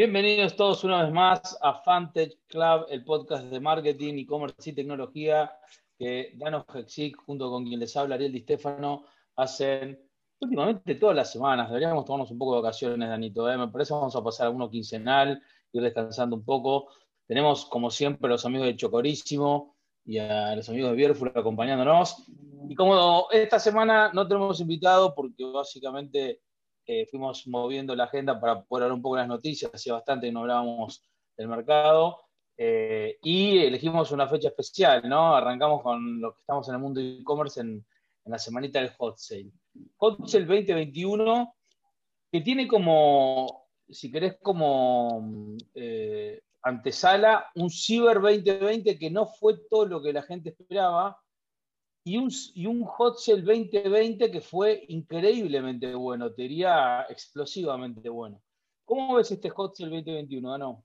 Bienvenidos todos una vez más a Fantech Club, el podcast de marketing, e-commerce y tecnología que Dano Hexic, junto con quien les habla Ariel Di Stefano, hacen últimamente todas las semanas. Deberíamos tomarnos un poco de vacaciones, Danito. ¿eh? Me parece que vamos a pasar a uno quincenal, ir descansando un poco. Tenemos, como siempre, los amigos de Chocorísimo y a los amigos de Bierful acompañándonos. Y como esta semana no tenemos invitado, porque básicamente eh, fuimos moviendo la agenda para poder hablar un poco las noticias, hacía bastante que no hablábamos del mercado, eh, y elegimos una fecha especial, ¿no? Arrancamos con los que estamos en el mundo de e-commerce en, la semanita del Hot Sale. Hot Sale 2021, que tiene como, si querés, como eh, antesala un Cyber 2020 que no fue todo lo que la gente esperaba, y un, y un Hot Sale 2020 que fue increíblemente bueno, te diría explosivamente bueno. ¿Cómo ves este Hot Sale 2021, no?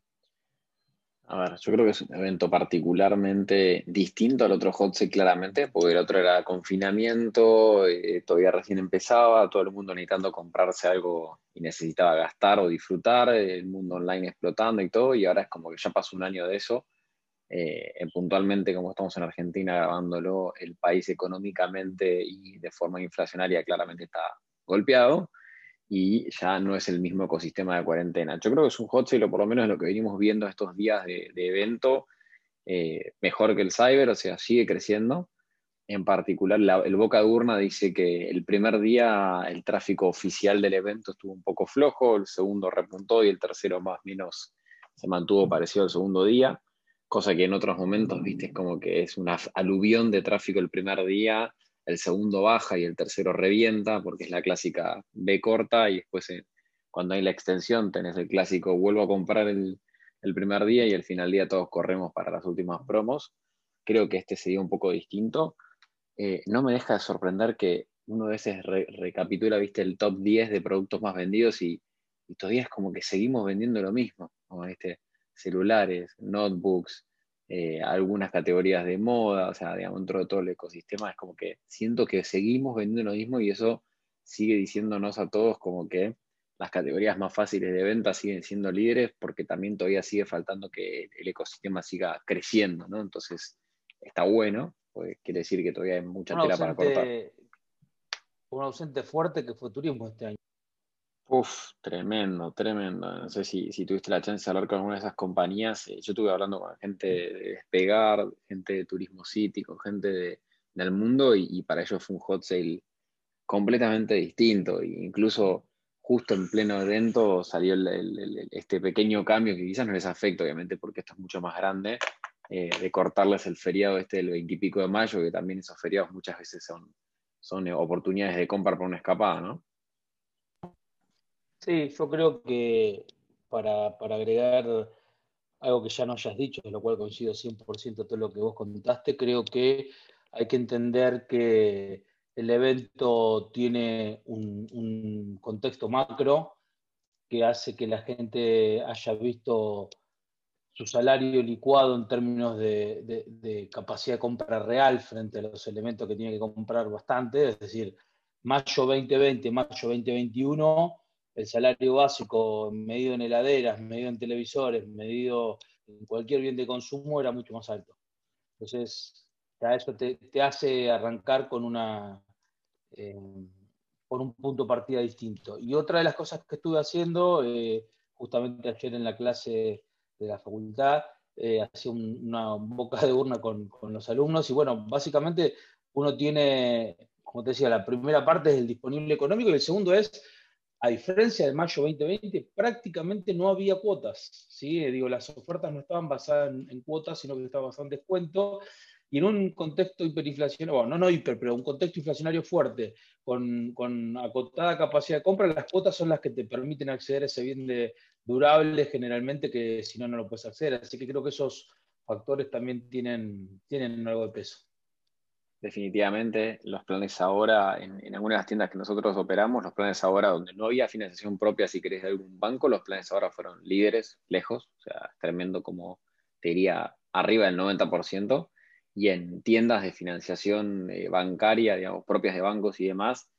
A ver, yo creo que es un evento particularmente distinto al otro Hot Sale claramente, porque el otro era confinamiento, eh, todavía recién empezaba, todo el mundo necesitando comprarse algo y necesitaba gastar o disfrutar, el mundo online explotando y todo, y ahora es como que ya pasó un año de eso eh, puntualmente, como estamos en Argentina grabándolo, el país económicamente y de forma inflacionaria claramente está golpeado y ya no es el mismo ecosistema de cuarentena. Yo creo que es un hot sale, o por lo menos lo que venimos viendo estos días de, evento, eh, mejor que el cyber, o sea, sigue creciendo. En particular, el Boca de Urna dice que el primer día el tráfico oficial del evento estuvo un poco flojo, el segundo repuntó y el tercero más o menos se mantuvo parecido al segundo día cosa que en otros momentos, viste, es como que es una aluvión de tráfico el primer día, el segundo baja y el tercero revienta, porque es la clásica B corta, y después eh, cuando hay la extensión tenés el clásico vuelvo a comprar el, primer día y al final día todos corremos para las últimas promos. Creo que este sería un poco distinto. Eh, no me deja de sorprender que uno a veces recapitula, viste, el top 10 de productos más vendidos y, todavía es como que seguimos vendiendo lo mismo. Celulares, notebooks, eh, algunas categorías de moda, o sea, digamos, dentro de todo el ecosistema, es como que siento que seguimos vendiendo lo mismo y eso sigue diciéndonos a todos como que las categorías más fáciles de venta siguen siendo líderes porque también todavía sigue faltando que el ecosistema siga creciendo, ¿no? Entonces, está bueno, pues quiere decir que todavía hay mucha tela para cortar. Un ausente fuerte que fue turismo este año. Uf, tremendo, tremendo. No sé si, tuviste la chance de hablar con alguna de esas compañías. Eh, yo estuve hablando con gente de Despegar, gente de Turismo City, con gente del mundo y, para ellos fue un hot sale completamente distinto. E incluso justo en pleno evento salió este pequeño cambio que quizás no les afecta, obviamente, porque esto es mucho más grande, eh, de cortarles el feriado este del 20 y pico de mayo, que también esos feriados muchas veces son, son oportunidades de compra por una escapada, ¿no? Sí, yo creo que para, agregar algo que ya no hayas dicho, de lo cual coincido 100% todo lo que vos contaste, creo que hay que entender que el evento tiene un, contexto macro que hace que la gente haya visto su salario licuado en términos de, de, capacidad de compra real frente a los elementos que tiene que comprar bastante, es decir, mayo 2020, mayo 2021 el salario básico medido en heladeras, medido en televisores, medido en cualquier bien de consumo era mucho más alto. Entonces, eso te, hace arrancar con una eh, un punto de partida distinto. Y otra de las cosas que estuve haciendo, eh, justamente ayer en la clase de la facultad, eh, hacía una boca de urna con, con, los alumnos y bueno, básicamente uno tiene, como te decía, la primera parte es el disponible económico y el segundo es a diferencia de mayo 2020, prácticamente no había cuotas. ¿sí? Digo, las ofertas no estaban basadas en, cuotas, sino que estaban basadas en descuento. Y en un contexto hiperinflacionario, bueno, no, no hiper, pero un contexto inflacionario fuerte, con, con, acotada capacidad de compra, las cuotas son las que te permiten acceder a ese bien de, durable generalmente, que si no, no lo puedes acceder. Así que creo que esos factores también tienen, tienen algo de peso definitivamente los planes ahora, en, algunas de las tiendas que nosotros operamos, los planes ahora donde no había financiación propia, si querés, de algún banco, los planes ahora fueron líderes, lejos, o sea, tremendo como te diría arriba del 90%, y en tiendas de financiación eh, bancaria, digamos, propias de bancos y demás,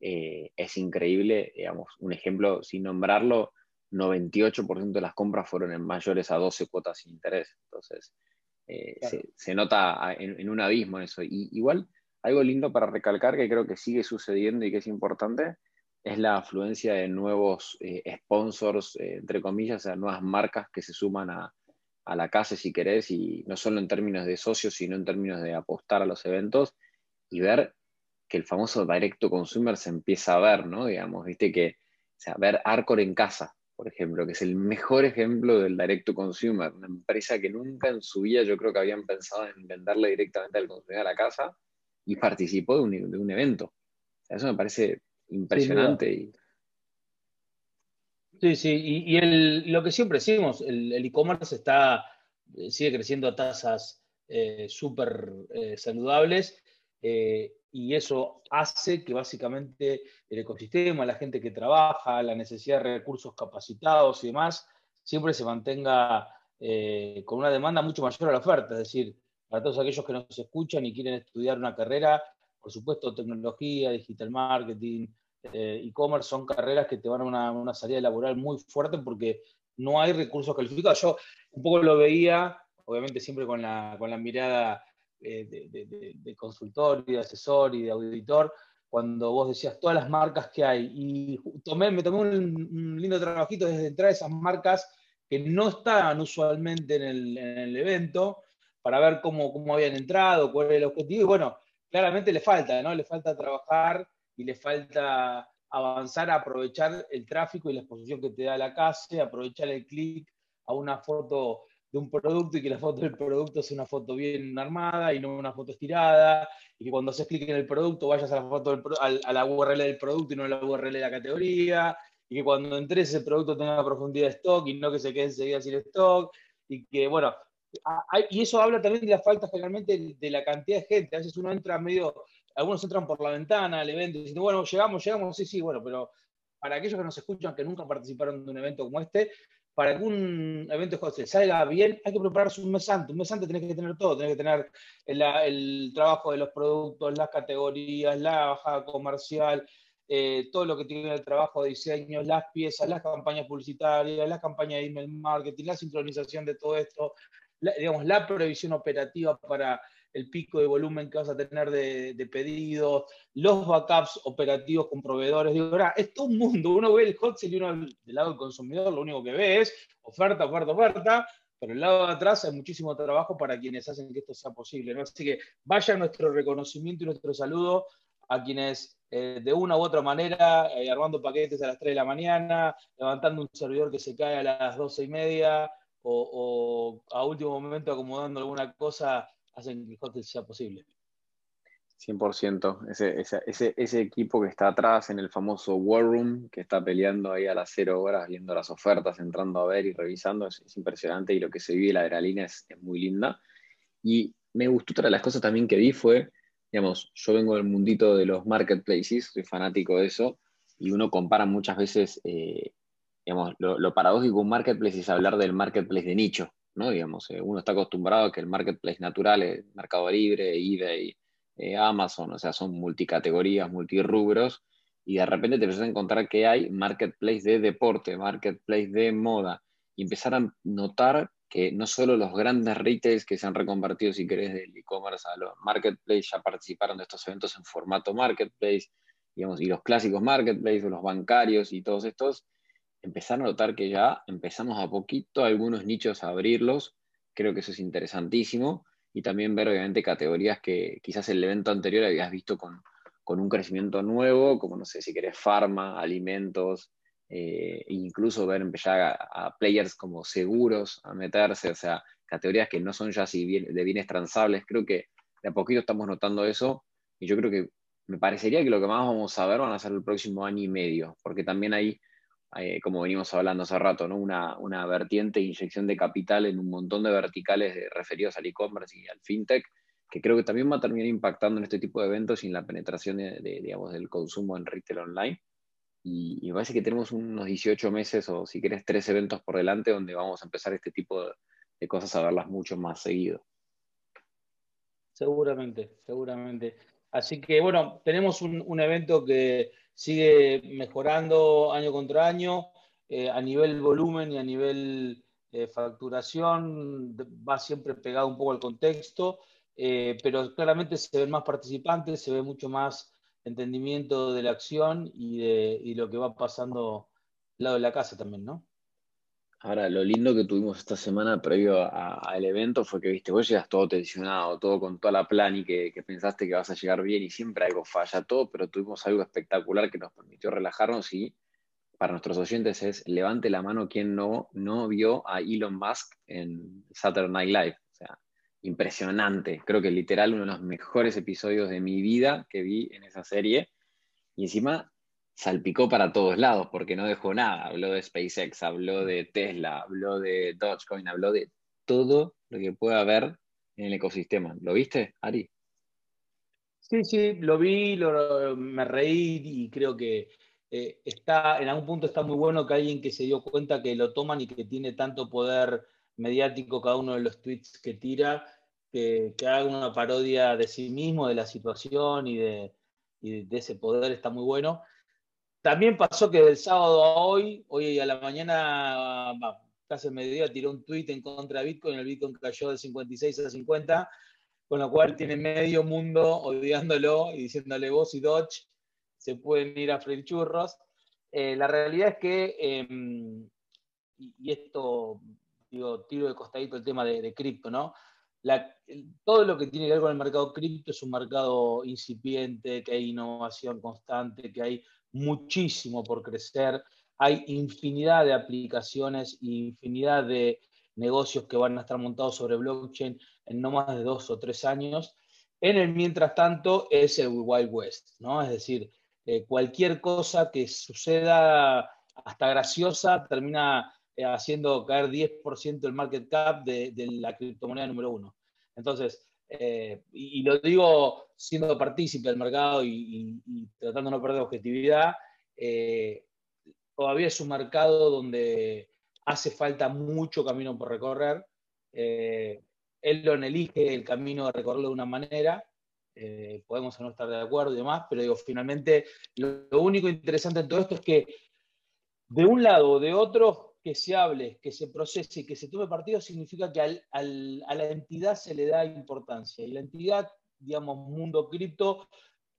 eh, es increíble, digamos, un ejemplo, sin nombrarlo, 98% de las compras fueron en mayores a 12 cuotas sin interés. Entonces, eh, se, nota en, un abismo eso. Y igual, algo lindo para recalcar que creo que sigue sucediendo y que es importante, es la afluencia de nuevos eh, sponsors, eh, entre comillas, o sea, nuevas marcas que se suman a, a, la casa, si querés, y no solo en términos de socios, sino en términos de apostar a los eventos y ver que el famoso direct to consumer se empieza a ver, ¿no? Digamos, viste que, o sea, ver Arcor en casa, por ejemplo, que es el mejor ejemplo del direct to consumer, una empresa que nunca en su vida yo creo que habían pensado en venderle directamente al consumidor a la casa y participó de un, de un evento. eso me parece impresionante. Sí, sí, y, lo que siempre decimos, el e-commerce está, eh, sigue creciendo a tasas eh, súper eh, saludables y eso hace que básicamente el ecosistema, la gente que trabaja, la necesidad de recursos capacitados y demás, siempre se mantenga con una demanda mucho mayor a la oferta. Es decir, para todos aquellos que nos escuchan y quieren estudiar una carrera, por supuesto, tecnología, digital marketing, eh, e-commerce son carreras que te van a una, salida laboral muy fuerte porque no hay recursos calificados. Yo un poco lo veía, obviamente siempre con la, con la mirada eh, de, consultor y de asesor y de auditor, cuando vos decías todas las marcas que hay. Y tomé, me tomé un, lindo trabajito desde entrar a esas marcas que no estaban usualmente en el, evento para ver cómo, cómo habían entrado, cuál era el objetivo. Y bueno, claramente le falta, ¿no? Le falta trabajar y le falta avanzar aprovechar el tráfico y la exposición que te da la casa, aprovechar el clic a una foto de un producto y que la foto del producto sea una foto bien armada y no una foto estirada, y que cuando haces clic en el producto vayas a la, foto a la URL del producto y no a la URL de la categoría, y que cuando entres ese producto tenga profundidad de stock y no que se quede enseguida sin stock, y que, bueno, y eso habla también de la falta generalmente de la cantidad de gente. A veces uno entra medio algunos entran por la ventana al evento y dicen, bueno, llegamos, llegamos, sí, sí, bueno, pero para aquellos que nos escuchan que nunca participaron de un evento como este, para que un evento de salga bien, hay que prepararse un mes antes. Un mes antes tenés que tener todo, tenés que tener el, trabajo de los productos, las categorías, la bajada comercial, eh, todo lo que tiene el trabajo de diseño, las piezas, las campañas publicitarias, las campañas de email marketing, la sincronización de todo esto, digamos, la previsión operativa para el pico de volumen que vas a tener de, pedidos, los backups operativos con proveedores. Digo, ahora, es todo un mundo. Uno ve el hot sale y uno del lado del consumidor lo único que ve es oferta, oferta, oferta. Pero el lado de atrás hay muchísimo trabajo para quienes hacen que esto sea posible. Así que vaya nuestro reconocimiento y nuestro saludo a quienes eh, de una u otra manera, eh, armando paquetes a las 3 de la mañana, levantando un servidor que se cae a las 12 y media, o a último momento acomodando alguna cosa hacen que el hotel sea posible. 100%. Ese, ese, ese, equipo que está atrás en el famoso War Room, que está peleando ahí a las cero horas, viendo las ofertas, entrando a ver y revisando, es, impresionante y lo que se vive la adrenalina es, es, muy linda. Y me gustó otra de las cosas también que vi fue, digamos, yo vengo del mundito de los marketplaces, soy fanático de eso, y uno compara muchas veces, eh, digamos, lo, lo paradójico un marketplace es hablar del marketplace de nicho, ¿no? Digamos, eh, uno está acostumbrado a que el marketplace natural es Mercado Libre, eBay, eh, Amazon, o sea, son multicategorías, multirubros, y de repente te empiezas a encontrar que hay marketplace de deporte, marketplace de moda, y empezar a notar que no solo los grandes retails que se han reconvertido, si querés, del e-commerce a los marketplace ya participaron de estos eventos en formato marketplace, digamos, y los clásicos marketplace, los bancarios y todos estos, empezar a notar que ya empezamos a poquito algunos nichos a abrirlos. Creo que eso es interesantísimo. Y también ver, obviamente, categorías que quizás el evento anterior habías visto con, un crecimiento nuevo, como no sé si querés, farma, alimentos, eh, incluso ver empezar a, players como seguros a meterse, o sea, categorías que no son ya así de bienes transables. Creo que de a poquito estamos notando eso. Y yo creo que me parecería que lo que más vamos a ver van a ser el próximo año y medio, porque también hay eh, como venimos hablando hace rato, ¿no? una, una vertiente inyección de capital en un montón de verticales referidos al e-commerce y al fintech, que creo que también va a terminar impactando en este tipo de eventos y en la penetración de, digamos, del consumo en retail online. Y, me parece que tenemos unos 18 meses o si quieres tres eventos por delante donde vamos a empezar este tipo de, cosas a verlas mucho más seguido. Seguramente, seguramente. Así que bueno, tenemos un evento que sigue mejorando año contra año. eh, a nivel volumen y a nivel eh, facturación va siempre pegado un poco al contexto, eh, pero claramente se ven más participantes, se ve mucho más entendimiento de la acción y de lo que va pasando lado de la casa también, ¿no? Ahora, lo lindo que tuvimos esta semana previo al evento fue que, viste, vos llegas todo tensionado, todo con toda la plan y que, pensaste que vas a llegar bien y siempre algo falla, todo, pero tuvimos algo espectacular que nos permitió relajarnos y para nuestros oyentes es, levante la mano quien no, no vio a Elon Musk en Saturday Night Live. O sea, impresionante. Creo que literal uno de los mejores episodios de mi vida que vi en esa serie. Y encima salpicó para todos lados porque no dejó nada. Habló de SpaceX, habló de Tesla, habló de Dogecoin, habló de todo lo que pueda haber en el ecosistema. ¿Lo viste, Ari? Sí, sí, lo vi, me reí y creo que eh, está, en algún punto está muy bueno que alguien que se dio cuenta que lo toman y que tiene tanto poder mediático cada uno de los tweets que tira, que, haga una parodia de sí mismo, de la situación y de, y de ese poder, está muy bueno. También pasó que del sábado a hoy, hoy a la mañana, casi el mediodía, tiró un tuit en contra de Bitcoin, el Bitcoin cayó de 56 a 50, con lo cual tiene medio mundo odiándolo y diciéndole vos y Dodge se pueden ir a freír churros. Eh, la realidad es que, em, y, esto, digo, tiro de costadito el tema de, cripto, ¿no? todo lo que tiene que ver con el mercado cripto es un mercado incipiente, que hay innovación constante, que hay muchísimo por crecer. Hay infinidad de aplicaciones e infinidad de negocios que van a estar montados sobre blockchain en no más de dos o tres años. En el mientras tanto es el Wild West, ¿no? Es decir, eh, cualquier cosa que suceda hasta graciosa termina eh, haciendo caer 10% el market cap de, la criptomoneda número uno. Entonces, eh, y, lo digo siendo partícipe del mercado y, tratando de no perder objetividad, eh, todavía es un mercado donde hace falta mucho camino por recorrer. Eh, Elon elige el camino de recorrerlo de una manera, podemos no estar de acuerdo y demás, pero finalmente lo, lo único interesante en todo esto es que de un lado o de otro que se hable, que se procese y que se tome partido significa que a la entidad se le da importancia. Y la entidad, digamos, mundo cripto,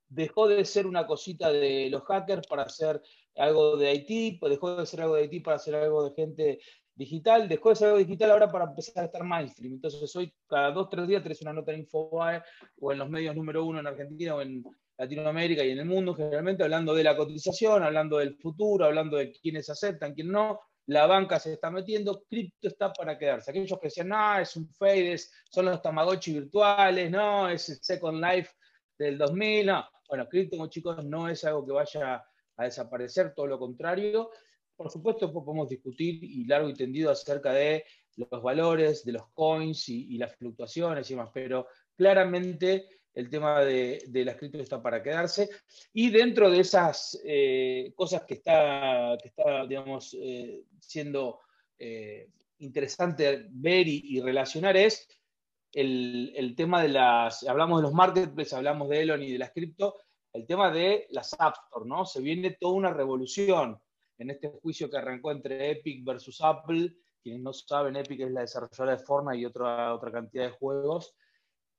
dejó de ser una cosita de los hackers para hacer algo de IT, dejó de ser algo de IT para hacer algo de gente digital, dejó de ser algo digital ahora para empezar a estar mainstream. Entonces hoy cada dos, tres días tenés una nota en Infobae o en los medios número uno en Argentina o en Latinoamérica y en el mundo generalmente hablando de la cotización, hablando del futuro, hablando de quiénes aceptan, quién no, la banca se está metiendo, cripto está para quedarse. Aquellos que decían, no, es un fade, son los Tamagotchi virtuales, no, es el Second Life del 2000, no. Bueno, cripto, chicos, no es algo que vaya a desaparecer, todo lo contrario. Por supuesto, podemos discutir y largo y tendido acerca de los valores, de los coins y, y las fluctuaciones y demás, pero claramente el tema de, las cripto está para quedarse. Y dentro de esas eh, cosas que está, que está digamos, eh, siendo eh, interesante ver y, relacionar es el, tema de las, hablamos de los marketplaces, hablamos de Elon y de las cripto, el tema de las App Store, ¿no? Se viene toda una revolución en este juicio que arrancó entre Epic versus Apple. Quienes no saben, Epic es la desarrolladora de Fortnite y otra, otra cantidad de juegos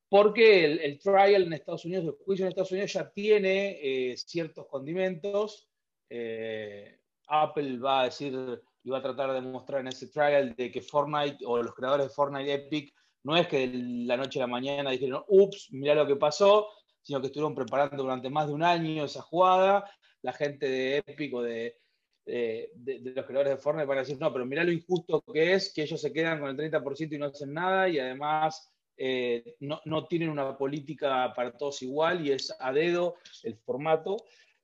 porque el, trial en Estados Unidos, el juicio en Estados Unidos ya tiene eh, ciertos condimentos. Eh, Apple va a decir y va a tratar de demostrar en ese trial de que Fortnite o los creadores de Fortnite Epic no es que de la noche a la mañana dijeron, ups, mira lo que pasó, sino que estuvieron preparando durante más de un año esa jugada. La gente de Epic o de, de, los creadores de Fortnite van a decir, no, pero mira lo injusto que es que ellos se quedan con el 30% y no hacen nada y además eh, no, tienen una política para todos igual y es a dedo el formato.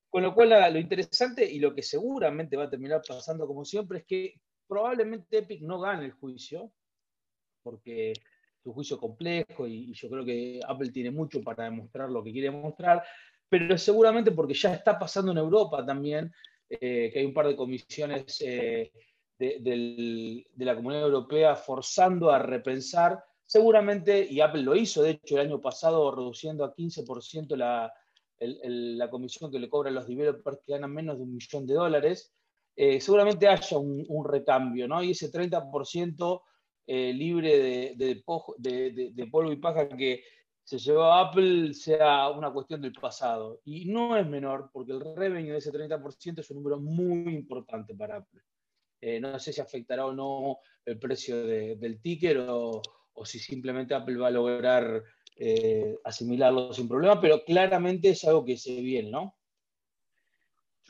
Con lo cual, lo interesante y lo que seguramente va a terminar pasando como siempre es que probablemente Epic no gane el juicio, porque es un juicio complejo y, yo creo que Apple tiene mucho para demostrar lo que quiere demostrar, pero seguramente porque ya está pasando en Europa también, eh, que hay un par de comisiones eh, de la Comunidad Europea forzando a repensar Seguramente, y Apple lo hizo, de hecho, el año pasado, reduciendo a 15% la, la comisión que le cobran los developers que ganan menos de un millón de dólares. eh, seguramente haya un, recambio, ¿no? Y ese 30% eh, libre de, polvo y paja que se llevó a Apple sea una cuestión del pasado. Y no es menor, porque el revenue de ese 30% es un número muy importante para Apple. Eh, no sé si afectará o no el precio del ticket o, si simplemente Apple va a lograr asimilarlo sin problema, pero claramente es algo que se viene, ¿no?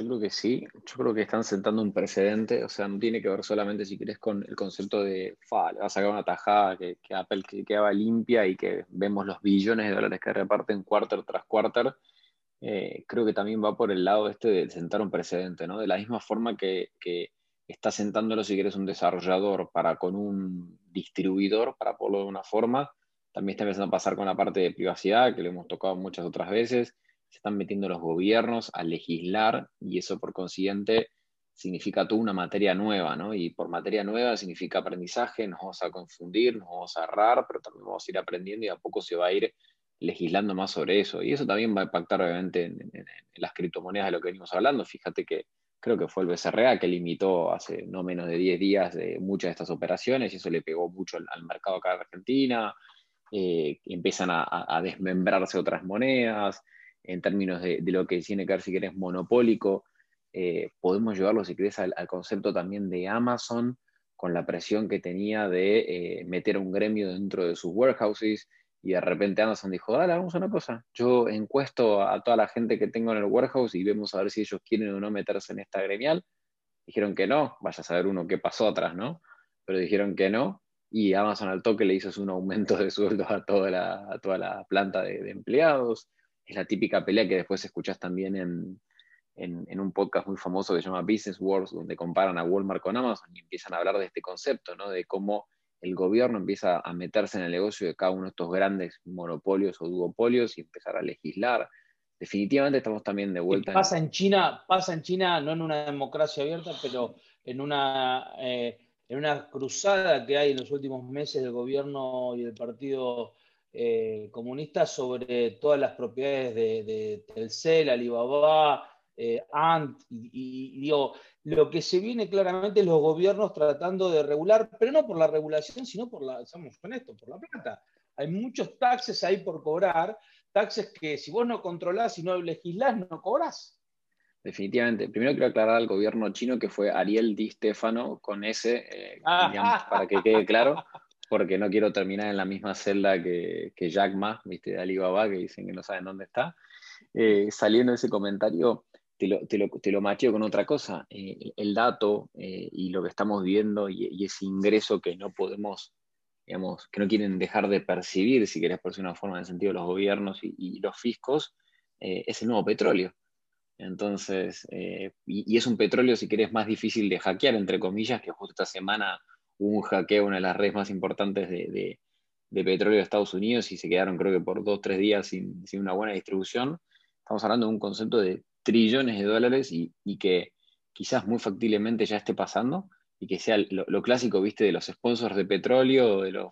Yo creo que sí, yo creo que están sentando un precedente, o sea, no tiene que ver solamente, si querés, con el concepto de, fa, le va a sacar una tajada que, Apple quedaba limpia y que vemos los billones de dólares que reparten quarter tras quarter, eh, creo que también va por el lado este de sentar un precedente, ¿no? De la misma forma que, que está sentándolo, si quieres, un desarrollador para con un distribuidor, para ponerlo de una forma, también está empezando a pasar con la parte de privacidad, que lo hemos tocado muchas otras veces, se están metiendo los gobiernos a legislar y eso por consiguiente significa toda una materia nueva, ¿no? Y por materia nueva significa aprendizaje, nos vamos a confundir, nos vamos a errar, pero también vamos a ir aprendiendo y a poco se va a ir legislando más sobre eso. Y eso también va a impactar obviamente en, las criptomonedas de lo que venimos hablando. Fíjate que creo que fue el BCRA que limitó hace no menos de 10 días de muchas de estas operaciones y eso le pegó mucho al, mercado acá de Argentina. Eh, empiezan a, a, desmembrarse otras monedas en términos de, lo que tiene que ver si querés monopólico. Eh, podemos llevarlo, si querés, al, concepto también de Amazon, con la presión que tenía de eh, meter un gremio dentro de sus warehouses, y de repente Amazon dijo, dale, vamos a una cosa, yo encuesto a toda la gente que tengo en el warehouse y vemos a ver si ellos quieren o no meterse en esta gremial. Dijeron que no, vaya a saber uno qué pasó atrás, ¿no? Pero dijeron que no, y Amazon al toque le hizo un aumento de sueldos a toda la, toda la planta de empleados es la típica pelea que después escuchas también en, un podcast muy famoso que se llama Business Wars, donde comparan a Walmart con Amazon y empiezan a hablar de este concepto, ¿no? de cómo el gobierno empieza a meterse en el negocio de cada uno de estos grandes monopolios o duopolios y empezar a legislar. Definitivamente estamos también de vuelta. pasa en, China, pasa en China, no en una democracia abierta, pero en una, eh, en una cruzada que hay en los últimos meses del gobierno y del partido eh, comunistas sobre todas las propiedades de, Telcel, Alibaba, eh, Ant, y, digo, lo que se viene claramente es los gobiernos tratando de regular, pero no por la regulación, sino por la, estamos con esto, por la plata. Hay muchos taxes ahí por cobrar, taxes que si vos no controlás y no legislás, no cobrás. Definitivamente. Primero quiero aclarar al gobierno chino que fue Ariel Di Stefano con ese, eh, para que quede claro, porque no quiero terminar en la misma celda que, que Jack Ma, ¿viste? de Alibaba, que dicen que no saben dónde está. Eh, saliendo ese comentario, te lo, te te lo macheo con otra cosa. Eh, el dato eh, y lo que estamos viendo y, ese ingreso que no podemos, digamos, que no quieren dejar de percibir, si querés por una forma, en el sentido de los gobiernos y, los fiscos, es el nuevo petróleo. Entonces, y, es un petróleo, si querés, más difícil de hackear, entre comillas, que justo esta semana un hackeo una de las redes más importantes de, petróleo de Estados Unidos y se quedaron creo que por dos tres días sin, una buena distribución. Estamos hablando de un concepto de trillones de dólares y, que quizás muy factiblemente ya esté pasando y que sea lo, clásico, viste, de los sponsors de petróleo, de los,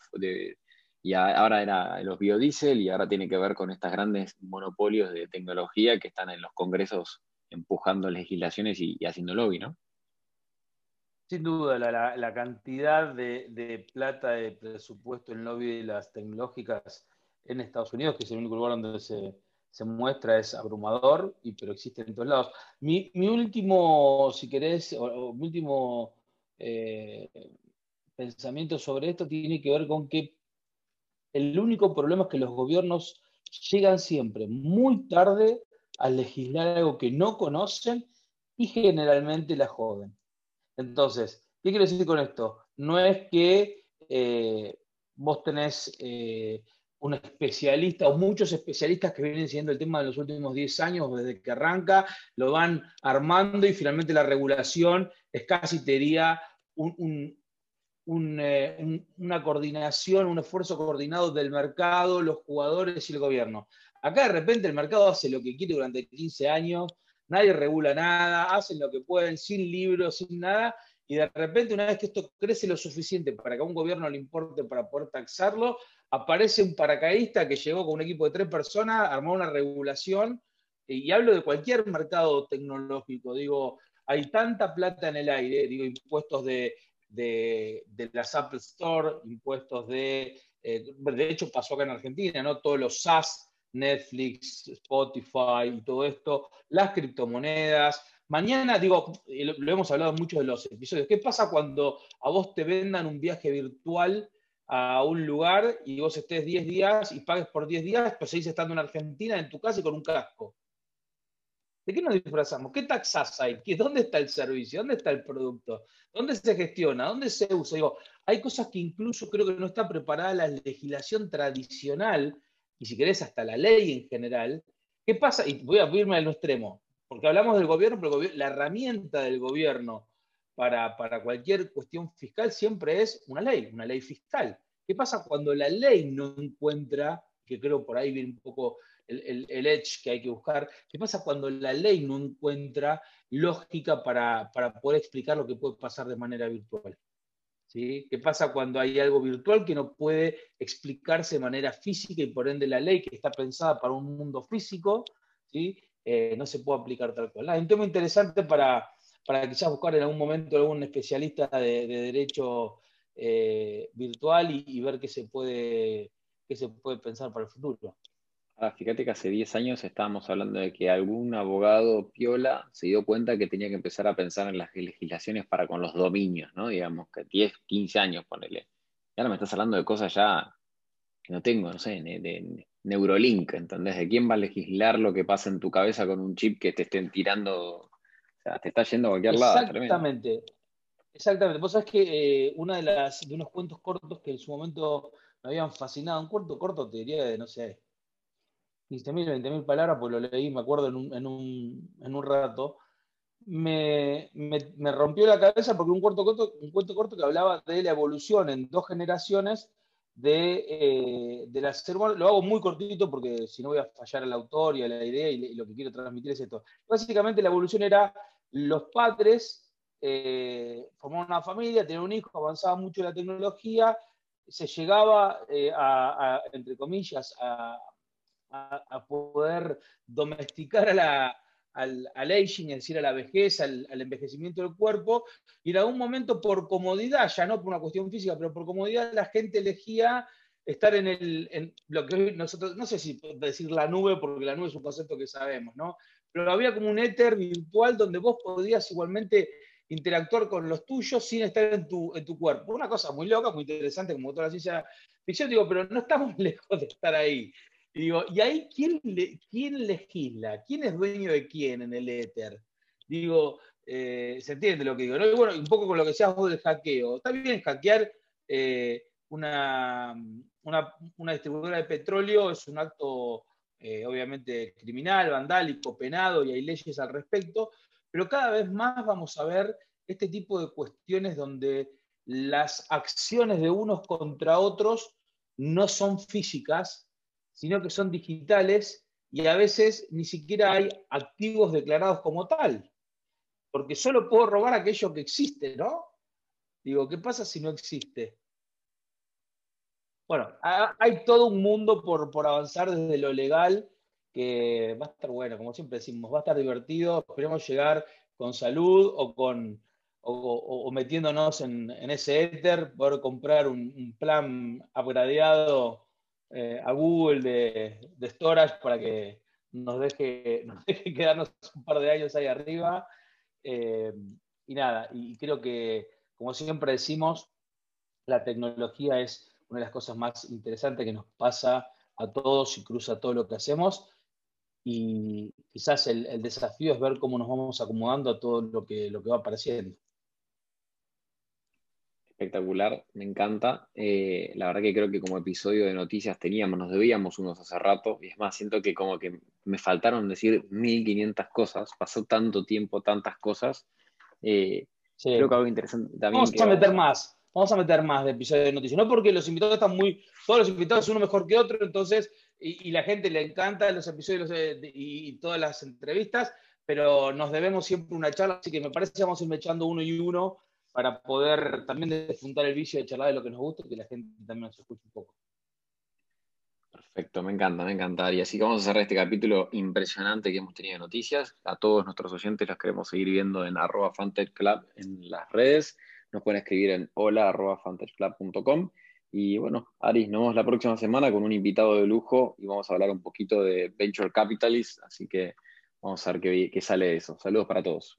y ahora era los biodiesel y ahora tiene que ver con estos grandes monopolios de tecnología que están en los congresos empujando legislaciones y haciendo lobby, ¿no? Sin duda, la, cantidad de, plata de presupuesto en lobby de las tecnológicas en Estados Unidos, que es el único lugar donde se, muestra, es abrumador, y, pero existe en todos lados. Mi, último, si querés, o, mi último eh, pensamiento sobre esto tiene que ver con que el único problema es que los gobiernos llegan siempre muy tarde a legislar algo que no conocen y generalmente la joden. Entonces, ¿qué quiero decir con esto? No es que eh, vos tenés eh, un especialista o muchos especialistas que vienen siguiendo el tema de los últimos 10 años desde que arranca, lo van armando y finalmente la regulación es casi, te eh, una coordinación, un esfuerzo coordinado del mercado, los jugadores y el gobierno. Acá de repente el mercado hace lo que quiere durante 15 años, nadie regula nada, hacen lo que pueden, sin libros, sin nada, y de repente una vez que esto crece lo suficiente para que a un gobierno le importe para poder taxarlo, aparece un paracaidista que llegó con un equipo de tres personas, armó una regulación, y hablo de cualquier mercado tecnológico, digo, hay tanta plata en el aire, digo, impuestos de, las Apple Store, impuestos de, eh, de hecho pasó acá en Argentina, ¿no? Todos los SaaS, Netflix, Spotify y todo esto, las criptomonedas. Mañana, digo, lo, hemos hablado en muchos de los episodios, ¿qué pasa cuando a vos te vendan un viaje virtual a un lugar y vos estés 10 días y pagues por 10 días, pero seguís estando en Argentina, en tu casa y con un casco? ¿De qué nos disfrazamos? ¿Qué taxas hay? ¿Dónde está el servicio? ¿Dónde está el producto? ¿Dónde se gestiona? ¿Dónde se usa? Digo, hay cosas que incluso creo que no está preparada la legislación tradicional, y si querés hasta la ley en general. ¿Qué pasa? Y voy a irme al extremo, porque hablamos del gobierno, pero la herramienta del gobierno para, para cualquier cuestión fiscal siempre es una ley, una ley fiscal. ¿Qué pasa cuando la ley no encuentra, que creo por ahí viene un poco el, edge que hay que buscar. ¿Qué pasa cuando la ley no encuentra lógica para, poder explicar lo que puede pasar de manera virtual? ¿Sí? ¿Qué pasa cuando hay algo virtual que no puede explicarse de manera física y por ende la ley que está pensada para un mundo físico, ¿sí? Eh, no se puede aplicar tal cual? Es un tema interesante para, para quizás buscar en algún momento algún especialista de, derecho eh, virtual y, ver qué se, puede, qué se puede pensar para el futuro. Ah, fíjate que hace 10 años estábamos hablando de que algún abogado piola se dio cuenta que tenía que empezar a pensar en las legislaciones para con los dominios, ¿no? Digamos que 10, 15 años, ponele. Y ahora me estás hablando de cosas ya que no tengo, no sé, de, Neurolink, ¿entendés? ¿De quién va a legislar lo que pasa en tu cabeza con un chip que te estén tirando? O sea, te está yendo a cualquier lado. Exactamente. Exactamente. Vos sabés que eh, una de, las, de unos cuentos cortos que en su momento me habían fascinado, un cuento corto, te diría de, no sé, 15.000, 20.000 palabras, pues lo leí, me acuerdo, en un, en un, en un rato, me, me, rompió la cabeza porque un, cuento corto, un cuento corto que hablaba de la evolución en dos generaciones de, eh, de la ser Lo hago muy cortito porque si no voy a fallar al autor y a la idea y, lo que quiero transmitir es esto. Básicamente la evolución era los padres eh, formaban una familia, tenían un hijo, avanzaba mucho la tecnología, se llegaba eh, a, entre comillas, a, a, poder domesticar a la, al, aging, es decir, a la vejez, al, envejecimiento del cuerpo, y en algún momento por comodidad, ya no por una cuestión física, pero por comodidad, la gente elegía estar en, el, en lo que nosotros, no sé si decir la nube, porque la nube es un concepto que sabemos, ¿no? Pero había como un éter virtual donde vos podías igualmente interactuar con los tuyos sin estar en tu, en tu cuerpo. Una cosa muy loca, muy interesante, como toda la ciencia ficción, digo, pero no estamos lejos de estar ahí. Y digo, ¿y ahí quién, quién legisla? ¿Quién es dueño de quién en el éter? Digo, eh, se entiende lo que digo. Y bueno, un poco con lo que decías vos del hackeo. Está bien hackear eh, una, una, distribuidora de petróleo, es un acto eh, obviamente criminal, vandálico, penado, y hay leyes al respecto, pero cada vez más vamos a ver este tipo de cuestiones donde las acciones de unos contra otros no son físicas, sino que son digitales y a veces ni siquiera hay activos declarados como tal, porque solo puedo robar aquello que existe, ¿no? Digo, ¿qué pasa si no existe? Bueno, hay todo un mundo por, avanzar desde lo legal que va a estar bueno, como siempre decimos, va a estar divertido, esperemos llegar con salud o con o, metiéndonos en, ese éter, poder comprar un, un plan upgradeado eh, a Google de, storage para que nos deje, quedarnos un par de años ahí arriba. Eh, y nada, y creo que, como siempre decimos, la tecnología es una de las cosas más interesantes que nos pasa a todos y cruza todo lo que hacemos. Y quizás el, el desafío es ver cómo nos vamos acomodando a todo lo que, lo que va apareciendo espectacular, me encanta. Eh, la verdad que creo que como episodio de noticias teníamos, nos debíamos unos hace rato, y es más, siento que como que me faltaron decir 1500 cosas, pasó tanto tiempo, tantas cosas. Eh, creo que algo interesante también. Vamos a meter más, vamos a meter más de episodios de noticias, no porque los invitados están muy, todos los invitados son uno mejor que otro, entonces, y, la gente le encanta los episodios y todas las entrevistas, pero nos debemos siempre una charla, así que me parece que vamos a ir echando uno y uno para poder también despuntar el vicio de charlar de lo que nos gusta y que la gente también nos escuche un poco. Perfecto, me encanta, me encanta. Y así que vamos a cerrar este capítulo impresionante que hemos tenido de noticias. A todos nuestros oyentes los queremos seguir viendo en arroba Club en las redes. Nos pueden escribir en hola Y bueno, Ari, nos vemos la próxima semana con un invitado de lujo y vamos a hablar un poquito de Venture Capitalist. Así que vamos a ver qué sale de eso. Saludos para todos.